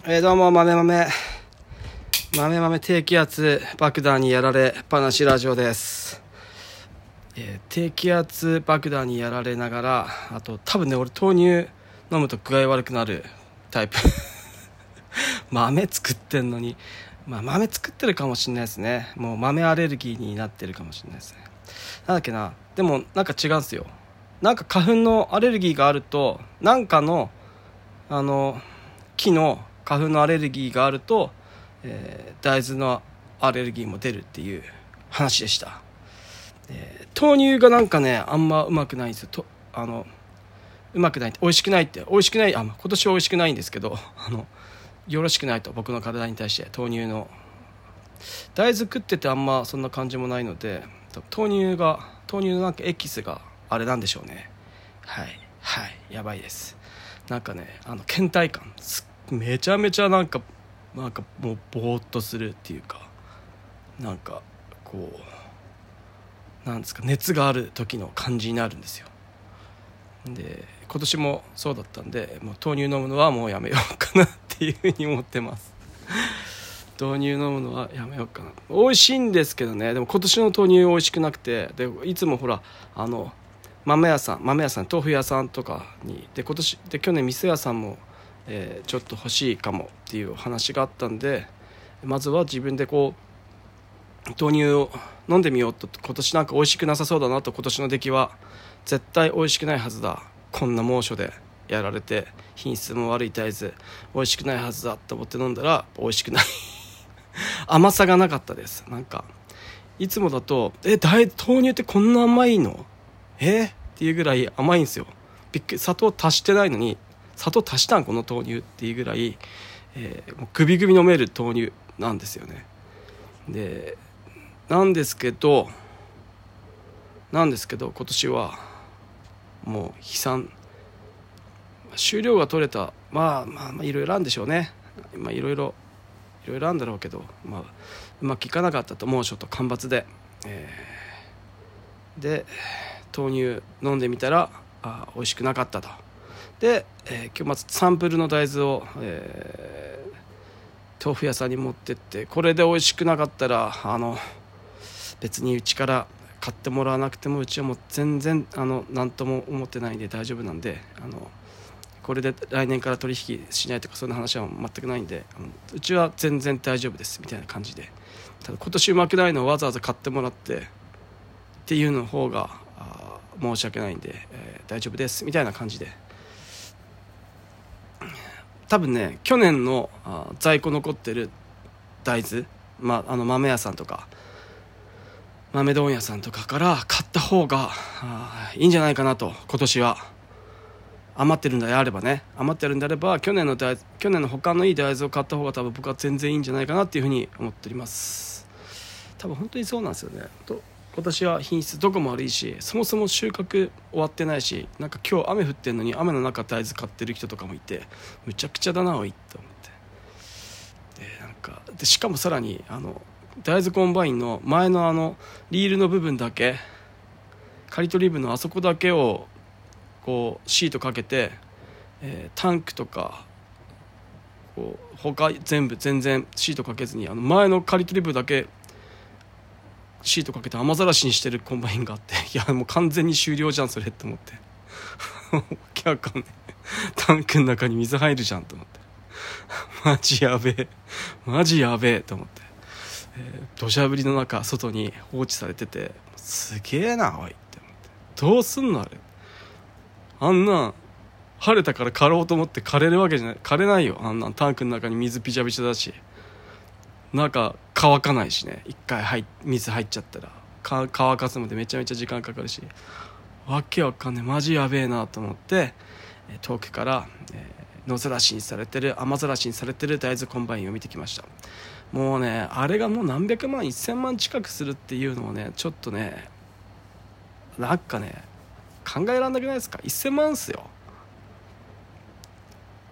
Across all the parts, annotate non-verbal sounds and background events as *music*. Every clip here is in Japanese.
えー、どうも、豆豆。豆豆低気圧爆弾にやられっぱなしラジオです。えー低気圧爆弾にやられながら、あと多分ね、俺豆乳飲むと具合悪くなるタイプ。*laughs* 豆作ってんのに、まあ豆作ってるかもしれないですね。もう豆アレルギーになってるかもしれないですね。なんだっけな、でもなんか違うんすよ。なんか花粉のアレルギーがあると、なんかの、あの、木の花粉のアレルギーがあると、えー大豆のアレルギーも出るっていう話でした、えー豆乳がなんかねあんまうまくないんですよ。とあのうまくないって美味しくないって美味しくないあ今年は美味しくないんですけど *laughs* あのよろしくないと僕の体に対して豆乳の。大豆食っててあんまそんな感じもないので豆乳が豆乳のなんかエキスがあれなんでしょうね。はい。はい。やばいです。なんかねあの倦怠感すめちゃめちゃなんかなんかもうぼーっとするっていうかなんかこうなんですか熱がある時の感じになるんですよ。で今年もそうだったんでもう豆乳飲むのはもうやめようかなっていうふうに思ってます。豆乳飲むのはやめようかな。美味しいんですけどね。でも今年の豆乳美味しくなくてでいつもほらあの豆屋さん豆屋さん豆腐屋さんとかにで今年で去年店屋さんも、えーちょっと欲しいかもっていう話があったんでまずは自分でこう豆乳を飲んでみようと今年なんか美味しくなさそうだなと今年の出来は絶対美味しくないはずだ。こんな猛暑でやられて品質も悪い大豆美味しくないはずだと思って飲んだら美味しくない。*laughs* 甘さがなかったです。なんかいつもだと「え大豆乳ってこんな甘いの？え？っていうぐらい甘いんですよ。びっくり砂糖足してないのに砂糖足したん？この豆乳っていうぐらい、えーもうグビグビ飲める豆乳なんですよね。でなんですけどなんですけど今年はもう悲惨。収量が取れた。まあまあまあいろいろあるんでしょうね。まあいろいろいろいろあるんだろうけど、まあ、うまくいかなかったと猛暑と干ばつで、えーで豆乳飲んでみたらあ美味しくなかったと。で、えー今日まずサンプルの大豆を、えー豆腐屋さんに持ってってこれで美味しくなかったらあの別にうちから買ってもらわなくてもうちはもう全然あの何とも思ってないんで大丈夫なんであのこれで来年から取引しないとかそんな話は全くないんでうちは全然大丈夫ですみたいな感じで。ただ今年うまくないのをわざわざ買ってもらってっていうの方が申し訳ないんで、えー大丈夫ですみたいな感じで。多分ね去年の在庫残ってる大豆、まあ、の豆屋さんとか豆問屋さんとかから買った方がいいんじゃないかなと今年は。余ってるんであればね。余ってるんであれば去年の大去年の他のいい大豆を買った方が多分僕は全然いいんじゃないかなっていうふうに思っております。多分本当にそうなんですよね。と今年は品質どこも悪いしそもそも収穫終わってないしなんか今日雨降ってんのに雨の中大豆買ってる人とかもいてむちゃくちゃだなおいって思って。でなんかでしかもさらにあの大豆コンバインの前のあのリールの部分だけ刈り取り部のあそこだけをこうシートかけて、えータンクとかこう他全部全然シートかけずにあの前の刈り取り部だけシートかけて雨ざらしにしてるコンバインがあって *laughs* いやもう完全に終了じゃんそれって思って。*laughs* わけわかんないタンクの中に水入るじゃんと思って。*laughs* マジやべえ。マジやべえと思って。えー土砂降りの中外に放置されててすげえなおいって思って。どうすんのあれ。あんな晴れたから枯ろうと思って枯れるわけじゃない枯れないよ。あんなんタンクの中に水びちゃびちゃだし。中乾かないしね。一回入水入っちゃったら。乾かすまでめちゃめちゃ時間かかるし。わけわかんねえマジやべえなと思って遠くから、えー野ざらしにされてる雨ざらしにされてる大豆コンバインを見てきました。もうねあれがもう何百万1000万近くするっていうのをねちょっとねなんかね考えられなくないですか？1000万っすよ。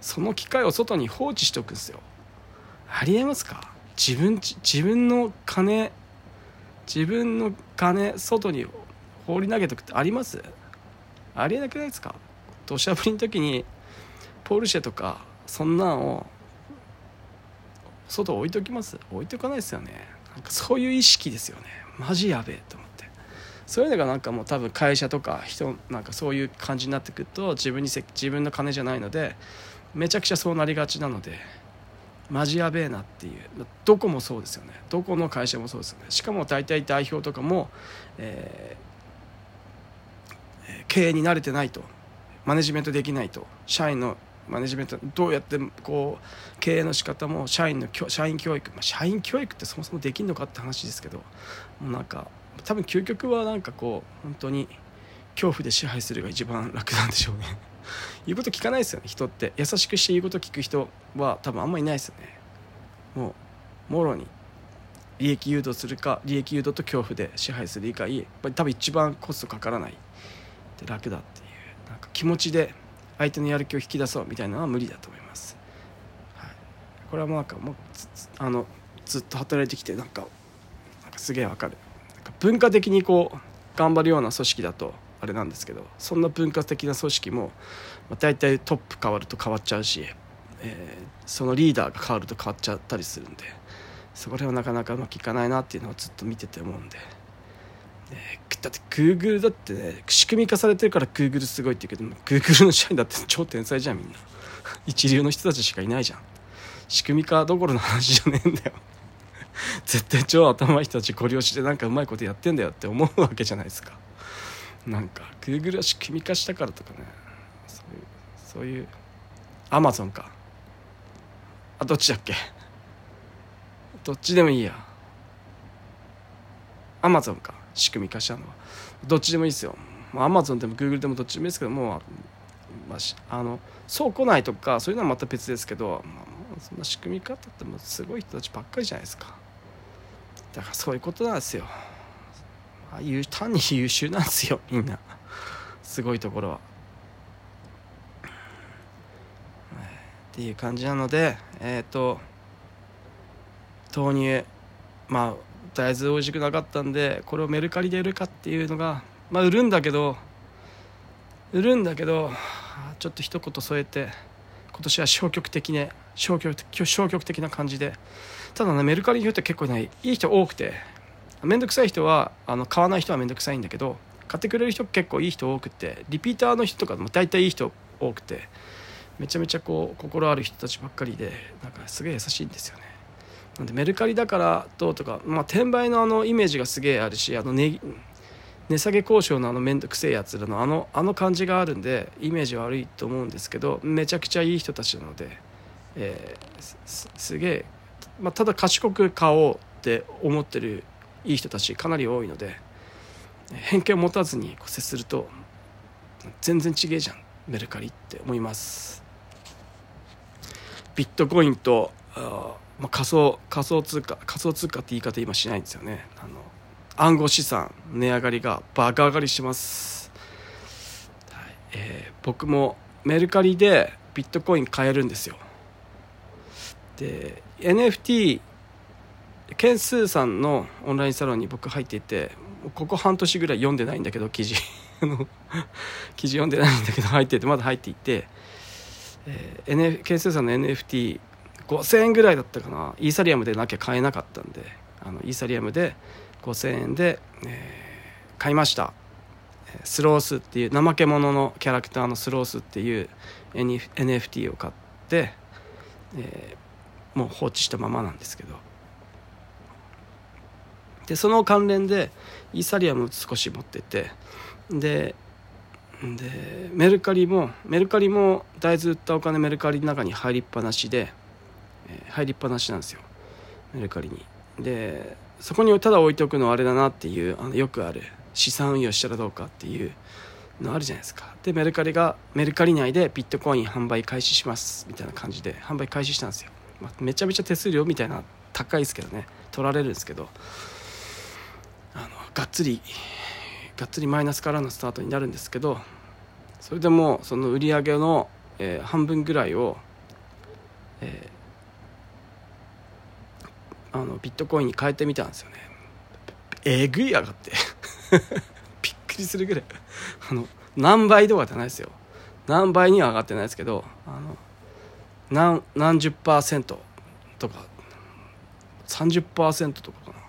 その機械を外に放置しておくんですよ。ありえますか？自分自分の金自分の金外に放り投げとくってあります？ありえなくないですか？土砂降りの時にポルシェとかそんなんを外置いときます？置いとかないですよね。なんかそういう意識ですよね。マジやべえと思って。そういうのがなんかもう多分会社とか人なんかそういう感じになってくると自分にせ自分の金じゃないのでめちゃくちゃそうなりがちなのでマジやべえなっていう。どこもそうですよね。どこの会社もそうですよね。しかも大体代表とかも、えー、経営に慣れてないと。マネジメントできないと。社員のマネジメントどうやってこう経営の仕方も社員の社員教育、まあ、社員教育ってそもそもできんのかって話ですけどもうなんか多分究極はなんかこう本当に恐怖で支配するが一番楽なんでしょうね。言うこと聞かないですよね人って。優しくして言うこと聞く人は多分あんまりいないですよね。もうもろに利益誘導するか利益誘導と恐怖で支配する以外多分一番コストかからない。で楽だっていうなんか気持ちで相手のやる気を引き出そうみたいなのは無理だと思います、はい、これはもうなんかもうあのずっと働いてきてなんかなんかすげえわかる。なんか文化的にこう頑張るような組織だとあれなんですけどそんな文化的な組織も、まあ、大体トップ変わると変わっちゃうし、えー、そのリーダーが変わると変わっちゃったりするんでそこら辺はなかなかうまくいかないなっていうのをずっと見てて思うんで。だって Google だってね仕組み化されてるから Google すごいって言うけど Google の社員だって超天才じゃんみんな。*laughs* 一流の人たちしかいないじゃん。仕組み化どころの話じゃねえんだよ。絶対超頭いい人たちご利用してなんかうまいことやってんだよって思うわけじゃないですか。なんか Google は仕組み化したからとかね。そういうそういう Amazon か。あどっちだっけ？どっちでもいいや。Amazon か。仕組み化したのは。どっちでもいいですよ。アマゾンでもグーグルでもどっちでもいいですけどもう、まあ、あの倉庫内とかそういうのはまた別ですけど、まあ、そんな仕組み方ってもすごい人たちばっかりじゃないですか。だからそういうことなんですよ。単に優秀なんですよ *laughs* みんな。すごいところは。っていう感じなのでえっ、ー、と豆乳まあ大豆美味しくなかったんでこれをメルカリで売るかっていうのがまあ売るんだけど売るんだけどちょっと一言添えて今年は消極的ね消極的消極的な感じで。ただねメルカリの人って結構ねいい人多くて。面倒くさい人はあの買わない人は面倒くさいんだけど買ってくれる人結構いい人多くてリピーターの人とかも大体いい人多くてめちゃめちゃこう心ある人たちばっかりでなんかすげえ優しいんですよね。なんでメルカリだからどうとか、まあ、転売のあのイメージがすげえあるしあの値値下げ交渉のあの面倒くせえやつらのあのあの感じがあるんでイメージ悪いと思うんですけどめちゃくちゃいい人たちなので、えー、すすげえ、まあ、ただ賢く買おうって思ってるいい人たちかなり多いので偏見を持たずに接すると全然違えじゃんメルカリって思います。ビットコインとあ、まあ、仮想仮想通貨仮想通貨って言い方今しないんですよね。あの暗号資産値上がりがバカ上がりします、はいえー、僕もメルカリでビットコイン買えるんですよ。で NFT ケンスーさんのオンラインサロンに僕入っていてここ半年ぐらい読んでないんだけど記事。*laughs* 記事読んでないんだけど入っててまだ入っていて、えー、NF ケンスーさんの NFT5000 円ぐらいだったかな。イーサリアムでなきゃ買えなかったんであのイーサリアムで5000円で、えー、買いました。スロースっていう怠け者のキャラクターのスロースっていう NFT を買って、えー、もう放置したままなんですけど。でその関連でイーサリアム少し持っててででメルカリもメルカリも大豆売ったお金メルカリの中に入りっぱなしで、えー、入りっぱなしなんですよ。メルカリに。でそこにただ置いておくのはあれだなっていうあのよくある資産運用したらどうかっていうのあるじゃないですか。でメルカリがメルカリ内でビットコイン販売開始しますみたいな感じで販売開始したんですよ、まあ、めちゃめちゃ手数料みたいな高いですけどね。取られるんですけど。がっつりがっつりマイナスからのスタートになるんですけどそれでもその売り上げの、えー、半分ぐらいを、えー、あのビットコインに変えてみたんですよね。えぐい上がって。*laughs* びっくりするぐらい。あの何倍とかじゃないですよ。何倍には上がってないですけどあの何何十パーセントとか30%とかかな。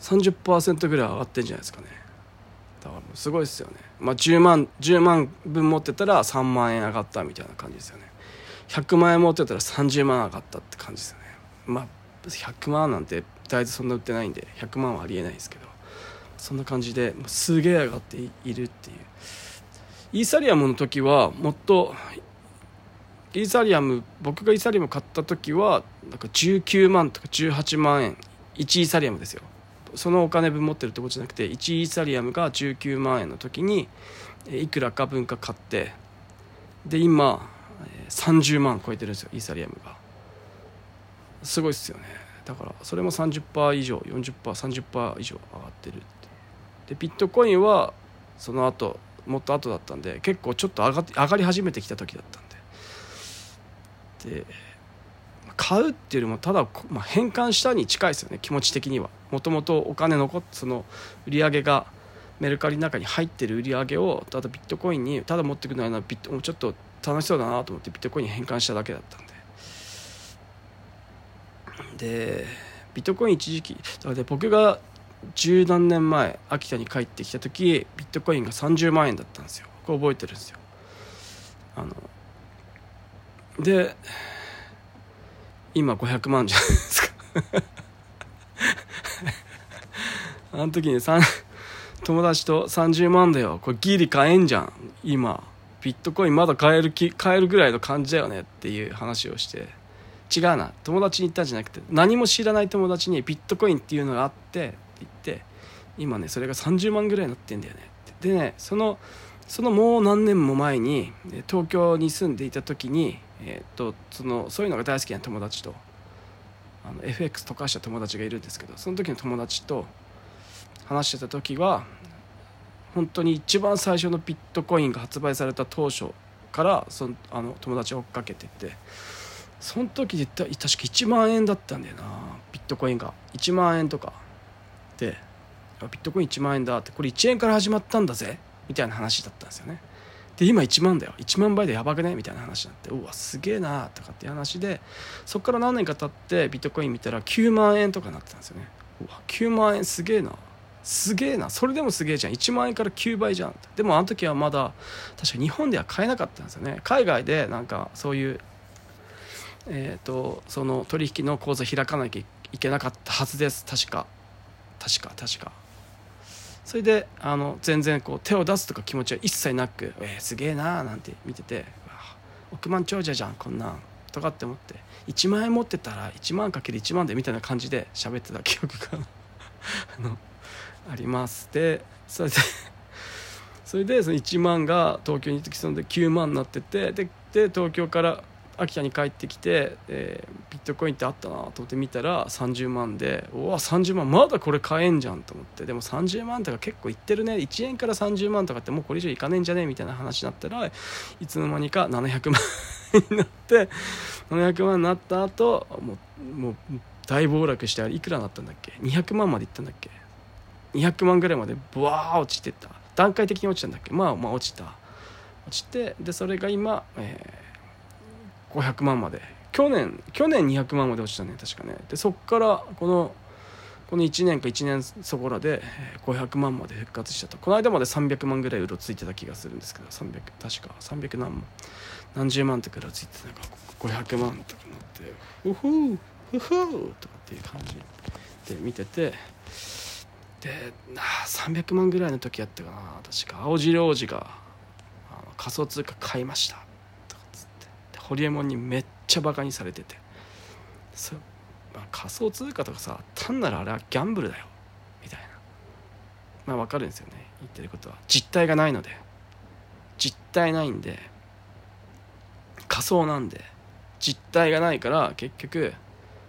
30%ぐらい上がってるんじゃないですかね。だからもうすごいですよね。まあ10万10万分持ってたら3万円上がったみたいな感じですよね。100万円持ってたら30万上がったって感じですよね。まあ100万なんて大豆そんな売ってないんで100万はありえないですけどそんな感じですげえ上がっているっていう。イーサリアムの時はもっとイーサリアム僕がイーサリアム買った時はなんか19万とか18万円。1イーサリアムですよ。そのお金分持ってるってことじゃなくて1イーサリアムが19万円の時にいくらか分か買ってで今30万超えてるんですよイーサリアムが。すごいっすよね。だからそれも30%以上 40%30% 以上上がってるって。でビットコインはその後もっと後だったんで結構ちょっと上が上がり始めてきた時だったんで。で買うっていうよりもただ、まあ、変換したに近いですよね気持ち的には。もともとお金残ってその売り上げがメルカリの中に入ってる売り上げをただビットコインにただ持ってくのはビットもうちょっと楽しそうだなと思ってビットコインに変換しただけだったんで。でビットコイン一時期だから僕が十何年前秋田に帰ってきた時ビットコインが30万円だったんですよ。これ覚えてるんですよ。あので今500万じゃないですか。*laughs* あの時に友達と30万だよ。これギリ買えんじゃん。今。ビットコインまだ買える買えるぐらいの感じだよねっていう話をして。違うな。友達に言ったんじゃなくて何も知らない友達にビットコインっていうのがあって言って今ねそれが30万ぐらいになってんだよね。でねそのそのもう何年も前に東京に住んでいた時に、えー、とそのそういうのが大好きな友達とあの FX 溶かした友達がいるんですけどその時の友達と話してた時は本当に一番最初のビットコインが発売された当初からそのあの友達を追っかけててその時で確か1万円だったんだよなビットコインが。1万円とか。でビットコイン1万円だってこれ1円から始まったんだぜみたいな話だったんですよね。で今1万だよ。1万倍でやばくね？みたいな話になってうわすげえなとかっていう話でそこから何年か経ってビットコイン見たら9万円とかなってたんですよね。うわ9万円すげえな。すげえな。それでもすげえじゃん。1万円から9倍じゃんでもあの時はまだ確か日本では買えなかったんですよね。海外でなんかそういうえーと、その取引の口座開かなきゃいけなかったはずです。確か。確か。確か。それであの全然こう手を出すとか気持ちは一切なく「えー、すげえな」なんて見てて「億万長者じゃんこんなん」とかって思って1万円持ってたら1万かける1万でみたいな感じで喋ってた記憶が *laughs* あのあります。でそれでそれでその1万が東京に行ってきそうで9万になっててでで東京から秋田に帰ってきて、えー、ビットコインってあったなと思って見たら30万でうわ30万まだこれ買えんじゃんと思って。でも30万とか結構いってるね。1円から30万とかってもうこれ以上いかねえんじゃねえみたいな話になったらいつの間にか700万になって700万になった後もうもう大暴落してあれいくらになったんだっけ？200万までいったんだっけ？200万ぐらいまでブワー落ちてった。段階的に落ちたんだっけ？まあまあ落ちた。落ちてでそれが今、えー500万まで。去年去年200万まで落ちたね確かね。でそっからこのこの1年か1年そこらで500万まで復活したと。この間まで300万ぐらいうろついてた気がするんですけど300確か300何万何十万ってくらついてなんか500万とかなって「ウフーウフー」とかっていう感じで見ててで300万ぐらいの時やったかな確か。青白王子が仮想通貨買いました。ホリエモンにめっちゃバカにされてて。そ、まあ、仮想通貨とかさ単なるあれはギャンブルだよ。みたいな。まあ分かるんですよね。言ってることは。実体がないので。実体ないんで。仮想なんで。実体がないから結局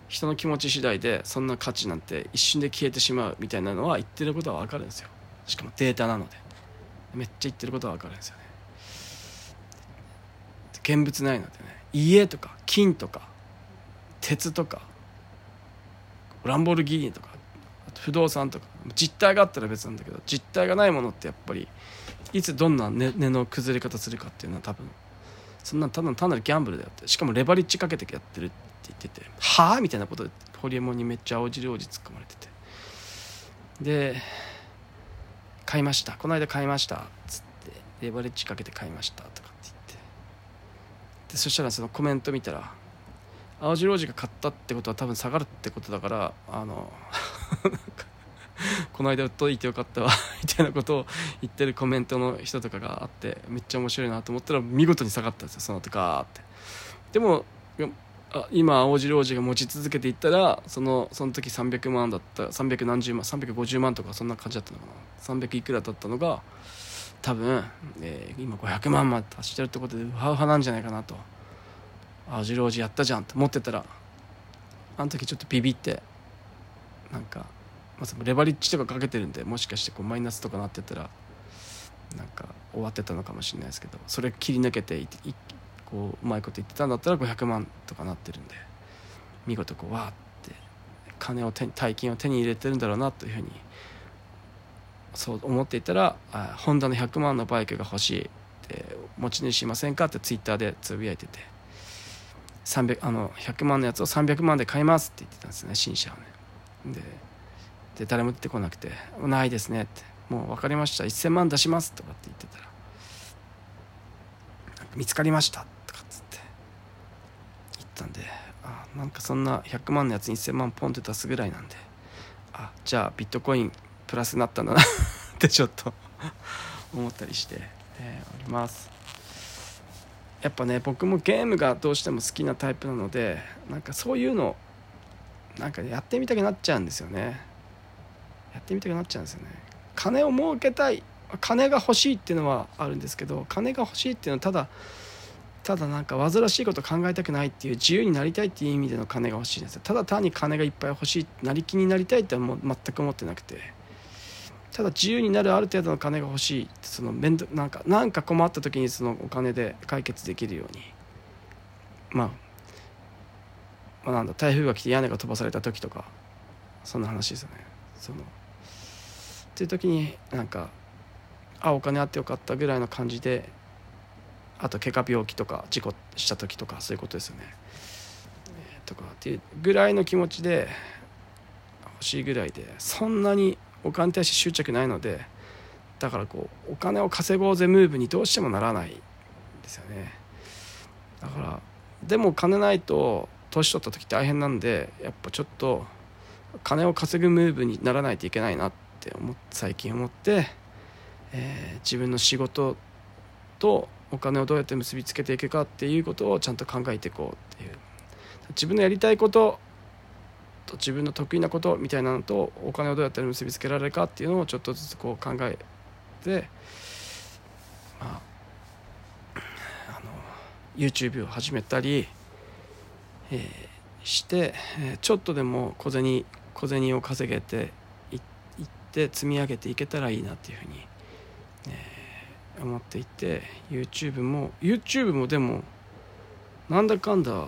人の気持ち次第でそんな価値なんて一瞬で消えてしまうみたいなのは言ってることは分かるんですよ。しかもデータなので。めっちゃ言ってることは分かるんですよね現物ないのでね家とか金とか鉄とかランボルギーニとか不動産とか実体があったら別なんだけど実体がないものってやっぱりいつどんな根の崩れ方するかっていうのは多分そんなただ単なるギャンブルだよって。しかもレバリッジかけてやってるって言っててはあみたいなことでホリエモンにめっちゃ青汁王子突っ込まれてて。で買いました。この間買いました。っつってレバレッジかけて買いましたとか。でそしたらそのコメント見たら青白王子が買ったってことは多分下がるってことだからあの *laughs* この間売っといてよかったわ *laughs* みたいなことを言ってるコメントの人とかがあってめっちゃ面白いなと思ったら見事に下がったんですよその後ガーって。でもあ今青白王子が持ち続けていったらそのその時300万だった300何十万350万とかそんな感じだったのかな。300いくらだったのが多分、えー、今500万まで達してるってことでウハウハなんじゃないかなと。青白王子やったじゃんって思ってたらあの時ちょっとビビってなんか、まあ、レバリッジとかかけてるんでもしかしてこうマイナスとかなってたらなんか終わってたのかもしれないですけどそれ切り抜けてこううまいこと言ってたんだったら500万とかなってるんで見事こうわーって金を手大金を手に入れてるんだろうなというふうにそう思っていたらあホンダの100万のバイクが欲しいって持ち主いませんかってツイッターでつぶやいてて300あの100万のやつを300万で買いますって言ってたんですね新車をね。でで誰も出てこなくて「ないですね」って「もう分かりました1000万出します」とかって言ってたら「見つかりました」とかっつって言ったんであなんかそんな100万のやつに1000万ポンって出すぐらいなんであじゃあビットコインプラスになったんだな。*laughs* ってちょっと *laughs* 思ったりして、えー、おります。やっぱね僕もゲームがどうしても好きなタイプなのでなんかそういうのなんかやってみたくなっちゃうんですよね。やってみたくなっちゃうんですよね。金を儲けたい金が欲しいっていうのはあるんですけど金が欲しいっていうのはただただなんか煩わしいこと考えたくないっていう自由になりたいっていう意味での金が欲しいんですよ。ただ単に金がいっぱい欲しいなり気になりたいってはもう全く思ってなくて。ただ自由になるある程度の金が欲しいその面倒なんかなんか困った時にそのお金で解決できるように、まあ、まあなんだ台風が来て屋根が飛ばされた時とかそんな話ですよね。そのっていう時になんかあお金あってよかったぐらいの感じであと怪我病気とか事故した時とかそういうことですよね、えー、とかっていうぐらいの気持ちで欲しいぐらいでそんなにお金に対して執着ないのでだからこうお金を稼ごうぜムーブにどうしてもならないですよね。だからでも金ないと年取った時大変なんでやっぱちょっと金を稼ぐムーブにならないといけないなって思最近思って、えー、自分の仕事とお金をどうやって結びつけていくかっていうことをちゃんと考えていこうっていう。自分のやりたいことと自分の得意なことみたいなのとお金をどうやったら結びつけられるかっていうのをちょっとずつこう考えて、まあ、あの YouTube を始めたり、えー、して、えー、ちょっとでも小銭小銭を稼げていって積み上げていけたらいいなっていうふうに、えー、思っていて YouTube も YouTube もでもなんだかんだ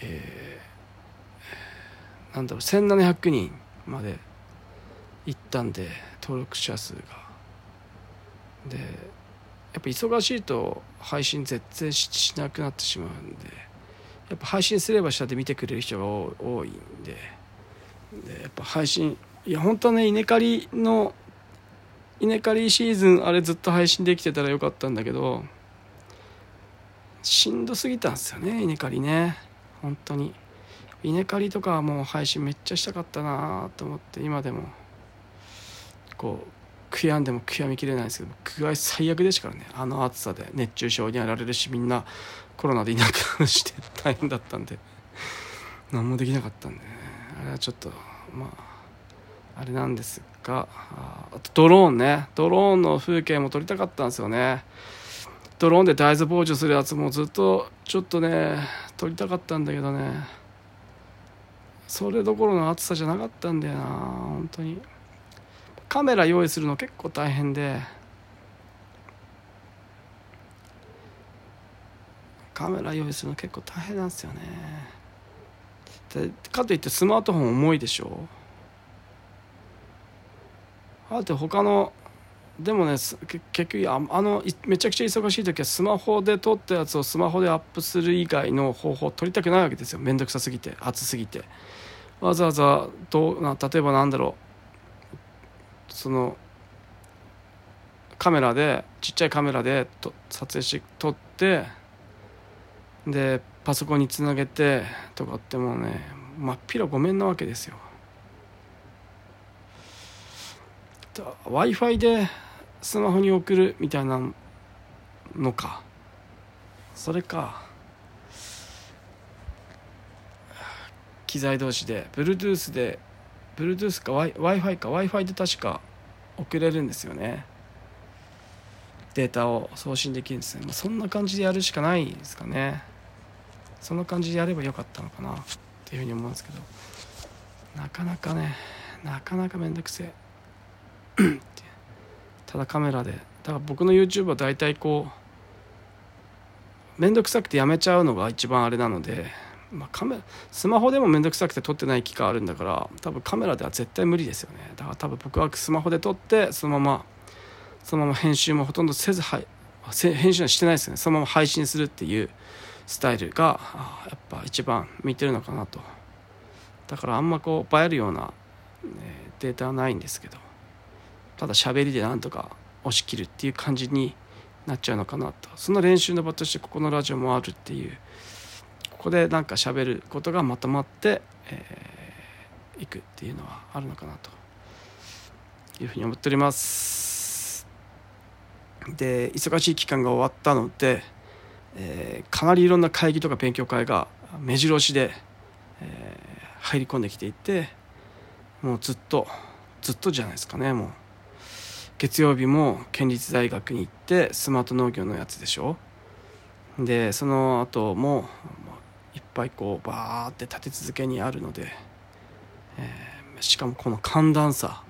えー、なんだろう1700人まで行ったんで登録者数が。でやっぱ忙しいと配信絶対しなくなってしまうんでやっぱ配信すれば下で見てくれる人が多いんででやっぱ配信いや本当はね稲刈りの稲刈りシーズンあれずっと配信できてたらよかったんだけどしんどすぎたんですよね稲刈りね。本当に。稲刈りとかはもう配信めっちゃしたかったなと思って今でもこう悔やんでも悔やみきれないんですけど具合最悪でしたからね。あの暑さで熱中症にやられるしみんなコロナでいなくなるして *laughs* 大変だったんで。何もできなかったんでね。あれはちょっとまああれなんですがあとドローンね。ドローンの風景も撮りたかったんですよね。ドローンで大豆防除するやつもずっとちょっとね撮りたかったんだけどね。それどころの暑さじゃなかったんだよな本当に。カメラ用意するの結構大変で。カメラ用意するの結構大変なんですよね。でかといってスマートフォン重いでしょ。あと他のでもね結局あのめちゃくちゃ忙しい時はスマホで撮ったやつをスマホでアップする以外の方法を取りたくないわけですよ。面倒くさすぎて暑すぎて。わざわざどうな例えばなんだろう。そのカメラでちっちゃいカメラでと撮影し撮ってでパソコンにつなげてとかってもうね真っ平ごめんなわけですよ。w i f i でスマホに送るみたいなのか。それか。機材同士で Bluetooth で Bluetooth か w i f i か w i f i で確か送れるんですよね。データを送信できるんですね、ま、そんな感じでやるしかないですかね。そんな感じでやればよかったのかな。っていうふうに思うんですけど。なかなかねなかなかめんどくせえ。*coughs* ただカメラで。だから僕の YouTube は大体こう面倒くさくてやめちゃうのが一番あれなので、まあ、カメスマホでも面倒くさくて撮ってない機会あるんだから多分カメラでは絶対無理ですよね。だから多分僕はスマホで撮ってそのままそのまま編集もほとんどせずはい編集はしてないですね。そのまま配信するっていうスタイルがやっぱ一番向いてるのかなと。だからあんまこう映えるような、ね、データはないんですけど。ただ喋りでなんとか押し切るっていう感じになっちゃうのかなと。その練習の場としてここのラジオもあるっていうここでなんか喋ることがまとまってい、えー、くっていうのはあるのかなというふうに思っております。で忙しい期間が終わったので、えー、かなりいろんな会議とか勉強会が目白押しで、えー、入り込んできていてもうずっとずっとじゃないですかねもう。月曜日も県立大学に行ってスマート農業のやつでしょ？でその後もいっぱいこうバーって立て続けにあるので、えー、しかもこの寒暖差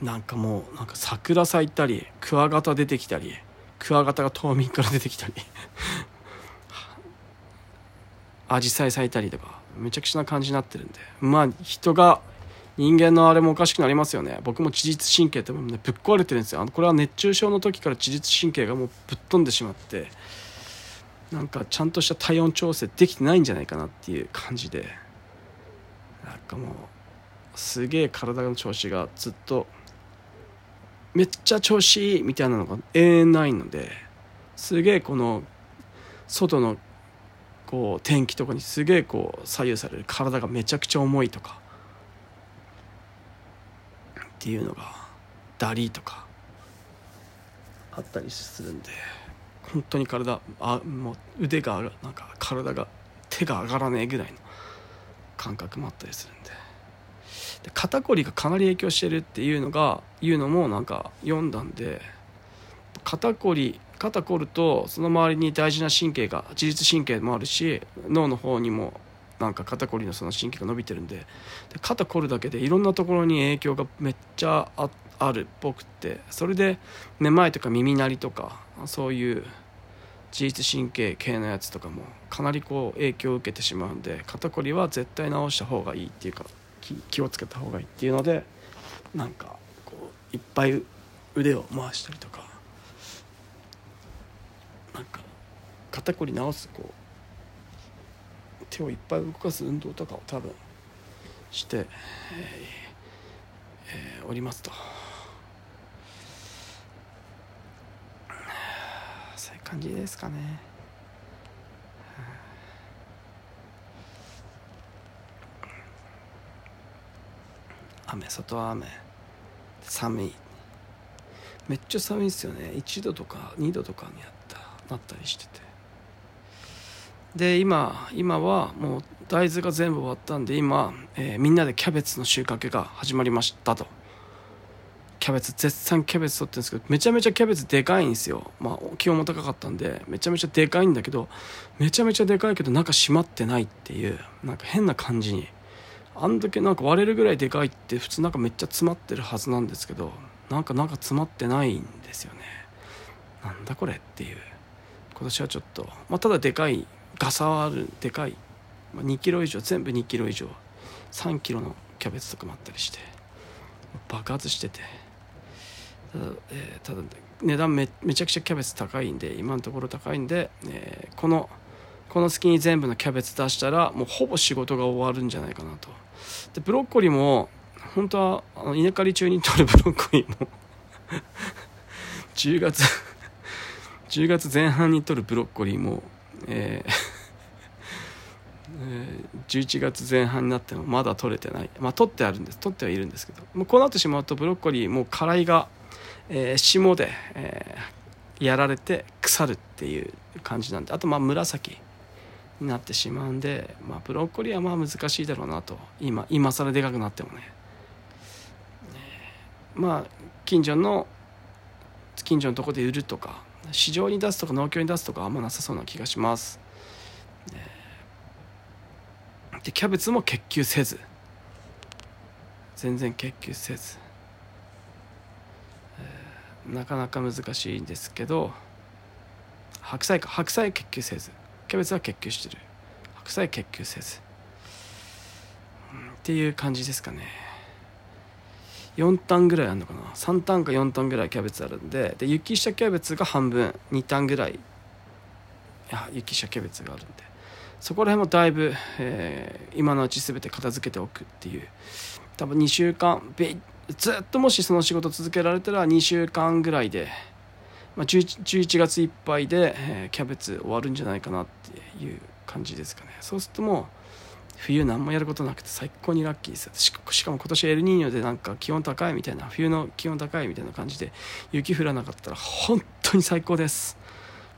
なんかもうなんか桜咲いたりクワガタ出てきたりクワガタが冬眠から出てきたりアジサイ咲いたりとかめちゃくちゃな感じになってるんで。まあ人が人間のあれもおかしくなりますよね。僕も自律神経ってもねぶっ壊れてるんですよ。あのこれは熱中症の時から自律神経がもうぶっ飛んでしまってなんかちゃんとした体温調整できてないんじゃないかなっていう感じで。なんかもうすげえ体の調子がずっとめっちゃ調子いいみたいなのが永遠ないのですげえこの外のこう天気とかにすげえこう左右される。体がめちゃくちゃ重いとか。っていうのがダリとかあったりするんで本当に体あもう腕がなんか体が手が上がらねえぐらいの感覚もあったりするんで。で肩こりがかなり影響してるっていうのがいうのもなんか読んだんで肩こり肩こるとその周りに大事な神経が自律神経もあるし脳の方にもなんか肩こりのその神経が伸びてるんでで肩こるだけでいろんなところに影響がめっちゃああるっぽくてそれでめまいとか耳鳴りとかそういう自律神経系のやつとかもかなりこう影響を受けてしまうんで肩こりは絶対治した方がいいっていうか気をつけた方がいいっていうのでなんかこういっぱい腕を回したりとかなんか肩こり治すこう手をいっぱい動かす運動とかを多分して、えーえー、おりますと。そういう感じですかね。雨外は雨。寒い。めっちゃ寒いですよね。1度とか2度とかになったなったりしてて。で今今はもう大豆が全部終わったんで今、えー、みんなでキャベツの収穫が始まりましたと。キャベツ絶賛キャベツ取ってるんですけどめちゃめちゃキャベツでかいんですよ。まあ気温も高かったんでめちゃめちゃでかいんだけどめちゃめちゃでかいけど中閉まってないっていうなんか変な感じに。あんだけなんか割れるぐらいでかいって普通なんかめっちゃ詰まってるはずなんですけどなんかなんか詰まってないんですよね。なんだこれっていう。今年はちょっとまあただでかいガサはあるでかい、まあ、2キロ以上。全部2キロ以上。3キロのキャベツとかもあったりして。爆発してて。ただ,、えー、ただ値段めめちゃくちゃキャベツ高いんで今のところ高いんで、えー、このこの隙に全部のキャベツ出したらもうほぼ仕事が終わるんじゃないかなと。でブロッコリーも本当はあの稲刈り中に取るブロッコリーも *laughs* 10月10月前半に取るブロッコリーも、えーえー、11月前半になってもまだ取れてない。まあ取ってあるんです。取ってはいるんですけど。もうこうなってしまうとブロッコリーもう辛いが、えー、霜で、えー、やられて腐るっていう感じなんで。あとまあ紫になってしまうんで、まあ、ブロッコリーはまあ難しいだろうなと。今今更でかくなってもね、え、まあ近所の近所のとこで売るとか市場に出すとか農協に出すとかあんまなさそうな気がします、でキャベツも結球せず。全然結球せず、えー、なかなか難しいんですけど白菜か。白菜結球せず。キャベツは結球してる。白菜結球せず、っていう感じですかね。4タンぐらいあるのかな。3タンか4タンぐらいキャベツあるんでで雪下キャベツが半分。2タンぐらい。雪下キャベツがあるんで。そこら辺もだいぶ、えー、今のうち全て片付けておくっていう。多分2週間ずっともしその仕事続けられたら2週間ぐらいでまあ、11月いっぱいで、えー、キャベツ終わるんじゃないかなっていう感じですかね。そうするともう冬何もやることなくて最高にラッキーです。しかも今年エルニーニョでなんか気温高いみたいな冬の気温高いみたいな感じで雪降らなかったら本当に最高です。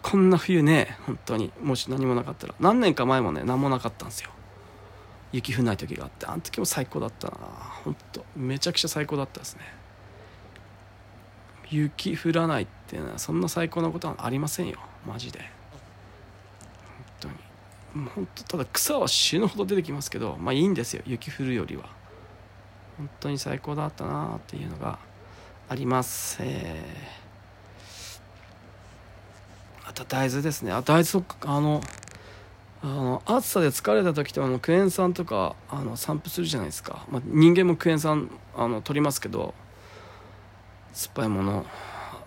こんな冬ね本当に。もし何もなかったら。何年か前もね何もなかったんですよ。雪降んない時があって。あの時も最高だったな。本当。めちゃくちゃ最高だったですね。雪降らないっていうのはそんな最高なことはありませんよ。マジで。本当に。本当ただ草は死ぬほど出てきますけどまあいいんですよ。雪降るよりは。本当に最高だったなっていうのがあります。えー、あと大豆ですね。あ大豆あのあの暑さで疲れた時とあのクエン酸とかあの散布するじゃないですか、まあ、人間もクエン酸あの取りますけど酸っぱいもの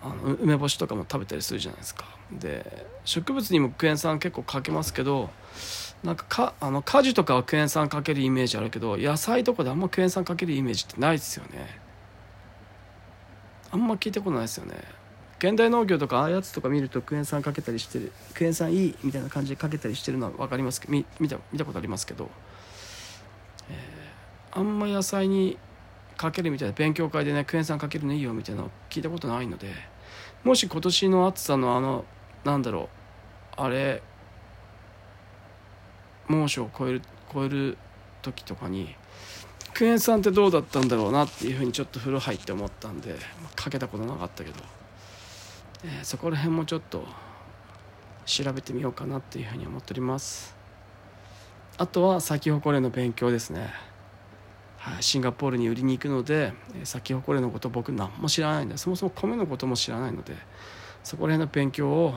あの梅干しとかも食べたりするじゃないですか。で植物にもクエン酸結構かけますけどなんかかあの果樹とかはクエン酸かけるイメージあるけど野菜とかであんまクエン酸かけるイメージってないですよね。あんま聞いたことないですよね。現代農業とかああいうやつとか見るとクエン酸かけたりしてるクエン酸いいみたいな感じでかけたりしてるのは分かりますけど見見た見たことありますけど、えー、あんま野菜にかけるみたいな勉強会でねクエン酸かけるのいいよみたいなの聞いたことないのでもし今年の暑さのあのなんだろうあれ猛暑を超える超える時とかにクエン酸ってどうだったんだろうなっていうふうにちょっと風呂入って思ったんでかけたことなかったけど、えー、そこら辺もちょっと調べてみようかなっていうふうに思っております。あとは咲き誇れの勉強ですね。シンガポールに売りに行くので咲き誇れのこと僕何も知らないんでそもそも米のことも知らないのでそこら辺の勉強を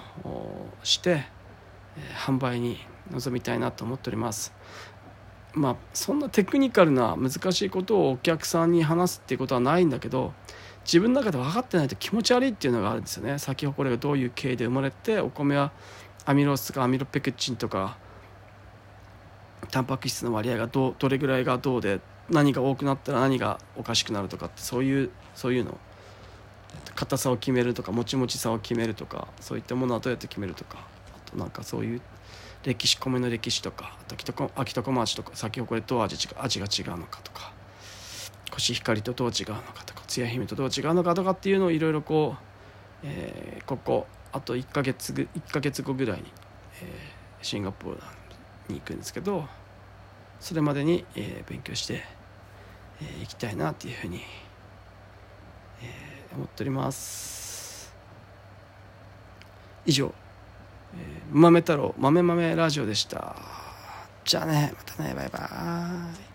して販売に臨みたいなと思っております。まあそんなテクニカルな難しいことをお客さんに話すっていうことはないんだけど自分の中で分かってないと気持ち悪いっていうのがあるんですよね。咲き誇れがどういう経緯で生まれてお米はアミロースとかアミロペクチンとかタンパク質の割合がどどれぐらいがどうで何が多くなったら何がおかしくなるとかってそういうそういうの。硬さを決めるとかもちもちさを決めるとかそういったものはどうやって決めるとかあとなんかそういう歴史米の歴史とかあと秋とこまちとか先ほこれどう味味が違うのかとか。コシヒカリとどう違うのかとかつや姫とどう違うのかとかっていうのをいろいろこう、えー、ここあと1ヶ月1ヶ月後ぐらいに、えー、シンガポールに行くんですけどそれまでに、えー、勉強してえー、きたいなっていうふうに、えー、思っております。以上、えー、豆太郎豆豆ラジオでした。じゃあね。またね。バイバーイ。